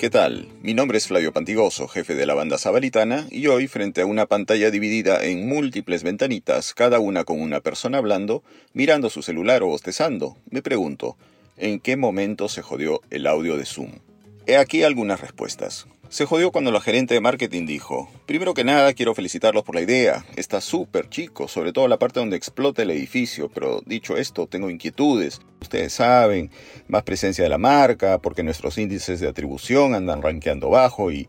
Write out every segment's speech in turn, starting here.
¿Qué tal? Mi nombre es Flavio Pantigoso, jefe de la banda sabalitana, y hoy, frente a una pantalla dividida en múltiples ventanitas, cada una con una persona hablando, mirando su celular o bostezando, me pregunto, ¿en qué momento se jodió el audio de Zoom? He aquí algunas respuestas. Se jodió cuando la gerente de marketing dijo, primero que nada quiero felicitarlos por la idea, está súper chico, sobre todo la parte donde explota el edificio, pero dicho esto, tengo inquietudes. Ustedes saben, más presencia de la marca, porque nuestros índices de atribución andan rankeando bajo y...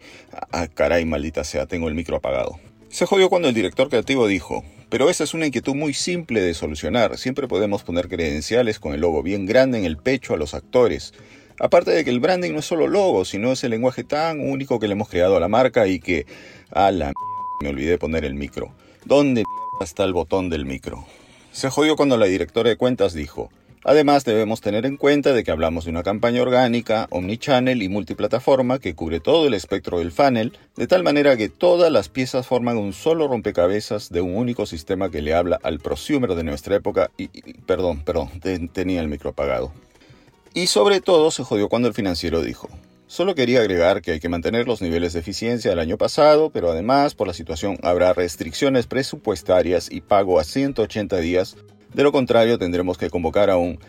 Ah, caray, maldita sea, tengo el micro apagado. Se jodió cuando el director creativo dijo, pero esa es una inquietud muy simple de solucionar, siempre podemos poner credenciales con el logo bien grande en el pecho a los actores. Aparte de que el branding no es solo logo, sino es el lenguaje tan único que le hemos creado a la marca y que... A la me olvidé poner el micro. ¿Dónde está el botón del micro? Se jodió cuando la directora de cuentas dijo, Además, debemos tener en cuenta de que hablamos de una campaña orgánica, omnichannel y multiplataforma que cubre todo el espectro del funnel, de tal manera que todas las piezas forman un solo rompecabezas de un único sistema que le habla al prosumer de nuestra época y, perdón, perdón, tenía el micro apagado. Y sobre todo se jodió cuando el financiero dijo, Solo quería agregar que hay que mantener los niveles de eficiencia del año pasado, pero además por la situación habrá restricciones presupuestarias y pago a 180 días. De lo contrario tendremos que convocar a un...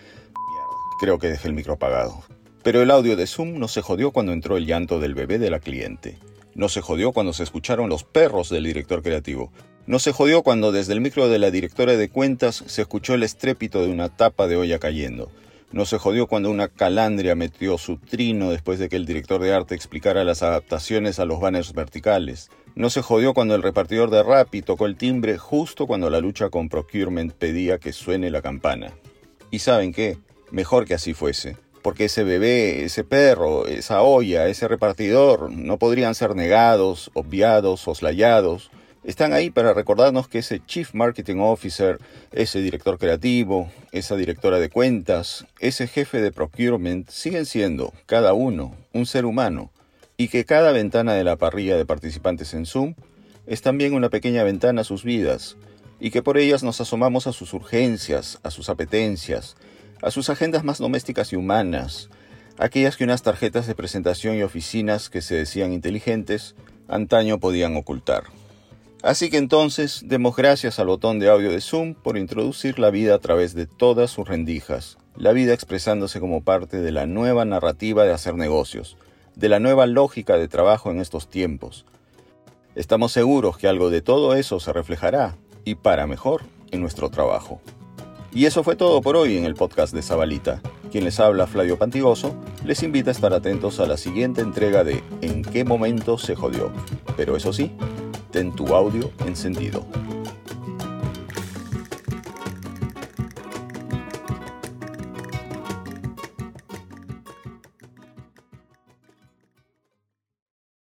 Creo que dejé el micro apagado. Pero el audio de Zoom no se jodió cuando entró el llanto del bebé de la cliente. No se jodió cuando se escucharon los perros del director creativo. No se jodió cuando desde el micro de la directora de cuentas se escuchó el estrépito de una tapa de olla cayendo. No se jodió cuando una calandria metió su trino después de que el director de arte explicara las adaptaciones a los banners verticales. No se jodió cuando el repartidor de Rappi tocó el timbre justo cuando la lucha con procurement pedía que suene la campana. Y saben qué, mejor que así fuese, porque ese bebé, ese perro, esa olla, ese repartidor no podrían ser negados, obviados, soslayados, están ahí para recordarnos que ese Chief Marketing Officer, ese director creativo, esa directora de cuentas, ese jefe de procurement siguen siendo, cada uno, un ser humano y que cada ventana de la parrilla de participantes en Zoom es también una pequeña ventana a sus vidas y que por ellas nos asomamos a sus urgencias, a sus apetencias, a sus agendas más domésticas y humanas, aquellas que unas tarjetas de presentación y oficinas que se decían inteligentes antaño podían ocultar. Así que entonces demos gracias al botón de audio de Zoom por introducir la vida a través de todas sus rendijas, la vida expresándose como parte de la nueva narrativa de hacer negocios, de la nueva lógica de trabajo en estos tiempos. Estamos seguros que algo de todo eso se reflejará, y para mejor, en nuestro trabajo. Y eso fue todo por hoy en el podcast de Zabalita. Quien les habla, Flavio Pantigoso, les invita a estar atentos a la siguiente entrega de En qué momento se jodió. Pero eso sí, ten tu audio encendido.